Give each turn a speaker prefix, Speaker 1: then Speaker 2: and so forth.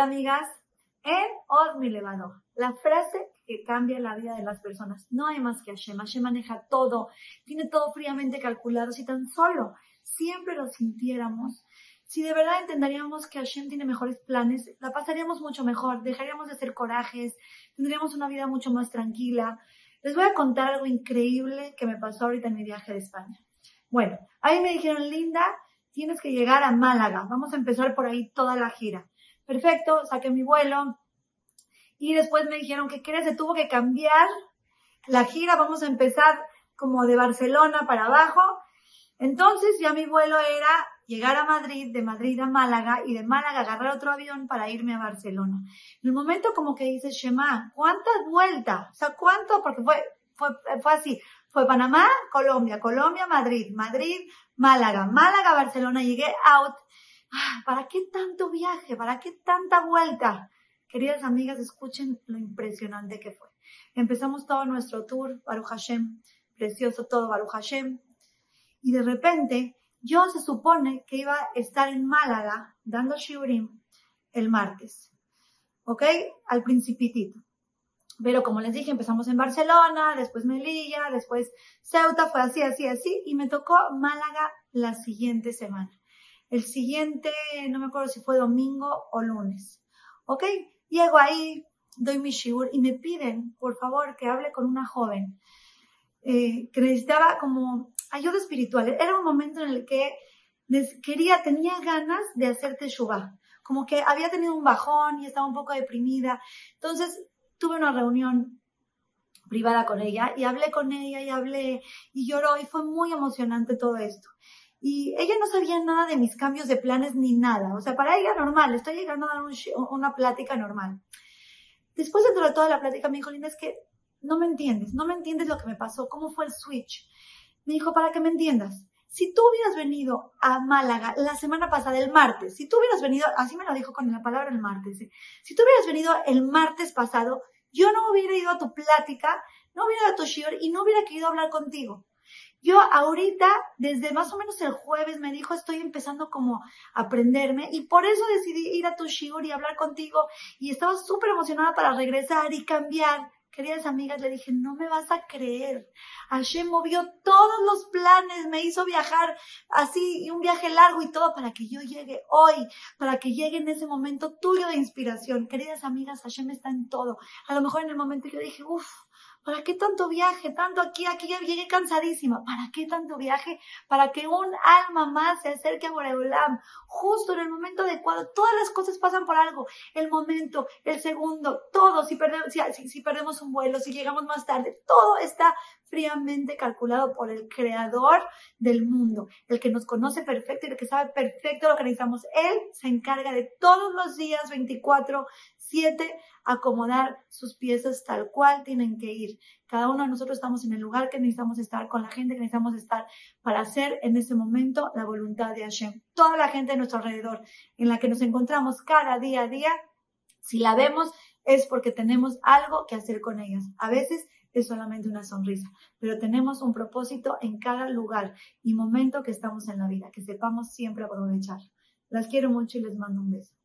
Speaker 1: amigas, en Od mi levado. La frase que cambia la vida de las personas. No hay más que Hashem. Hashem maneja todo. Tiene todo fríamente calculado. Si tan solo siempre lo sintiéramos, si de verdad entenderíamos que Hashem tiene mejores planes, la pasaríamos mucho mejor, dejaríamos de hacer corajes, tendríamos una vida mucho más tranquila. Les voy a contar algo increíble que me pasó ahorita en mi viaje de España. Bueno, ahí me dijeron, Linda, tienes que llegar a Málaga. Vamos a empezar por ahí toda la gira. Perfecto, saqué mi vuelo. Y después me dijeron que crees, se tuvo que cambiar la gira. Vamos a empezar como de Barcelona para abajo. Entonces ya mi vuelo era llegar a Madrid, de Madrid a Málaga y de Málaga agarrar otro avión para irme a Barcelona. En el momento como que dice Shema, ¿cuántas vueltas? O sea, ¿cuánto? Porque fue, fue, fue así. Fue Panamá, Colombia, Colombia, Madrid, Madrid, Málaga, Málaga, Barcelona. Llegué out. ¿Para qué tanto viaje? ¿Para qué tanta vuelta? Queridas amigas, escuchen lo impresionante que fue. Empezamos todo nuestro tour, Baruch Hashem, precioso todo, Baruch Hashem. Y de repente yo se supone que iba a estar en Málaga dando shiurim el martes. ¿Ok? Al principitito. Pero como les dije, empezamos en Barcelona, después Melilla, después Ceuta, fue así, así, así, y me tocó Málaga la siguiente semana. El siguiente, no me acuerdo si fue domingo o lunes. ¿Ok? Llego ahí, doy mi shiur y me piden, por favor, que hable con una joven eh, que necesitaba como ayuda espiritual. Era un momento en el que quería, tenía ganas de hacer teshuva. Como que había tenido un bajón y estaba un poco deprimida. Entonces tuve una reunión privada con ella y hablé con ella y hablé y lloró y fue muy emocionante todo esto. Y ella no sabía nada de mis cambios de planes ni nada. O sea, para ella normal, estoy llegando a dar una plática normal. Después de toda la plática me dijo, Linda, es que no me entiendes, no me entiendes lo que me pasó, cómo fue el switch. Me dijo, para que me entiendas, si tú hubieras venido a Málaga la semana pasada, el martes, si tú hubieras venido, así me lo dijo con la palabra el martes, ¿eh? si tú hubieras venido el martes pasado, yo no hubiera ido a tu plática, no hubiera ido a tu shiur y no hubiera querido hablar contigo. Yo ahorita, desde más o menos el jueves, me dijo, estoy empezando como a aprenderme y por eso decidí ir a tu shiur y hablar contigo y estaba súper emocionada para regresar y cambiar queridas amigas, le dije, no me vas a creer. Hashem movió todos los planes, me hizo viajar así, y un viaje largo y todo para que yo llegue hoy, para que llegue en ese momento tuyo de inspiración. Queridas amigas, Hashem está en todo. A lo mejor en el momento yo dije, uff, ¿Para qué tanto viaje? Tanto aquí, aquí ya llegué cansadísima. ¿Para qué tanto viaje? Para que un alma más se acerque a Boreolam. Justo en el momento adecuado. Todas las cosas pasan por algo. El momento, el segundo, todo. Si perdemos, si, si perdemos un vuelo, si llegamos más tarde, todo está fríamente calculado por el creador del mundo, el que nos conoce perfecto y el que sabe perfecto lo que necesitamos. Él se encarga de todos los días 24, 7, acomodar sus piezas tal cual tienen que ir. Cada uno de nosotros estamos en el lugar que necesitamos estar, con la gente que necesitamos estar para hacer en ese momento la voluntad de Hashem. Toda la gente de nuestro alrededor en la que nos encontramos cada día a día, si la vemos es porque tenemos algo que hacer con ellas. A veces es solamente una sonrisa, pero tenemos un propósito en cada lugar y momento que estamos en la vida, que sepamos siempre aprovechar. Las quiero mucho y les mando un beso.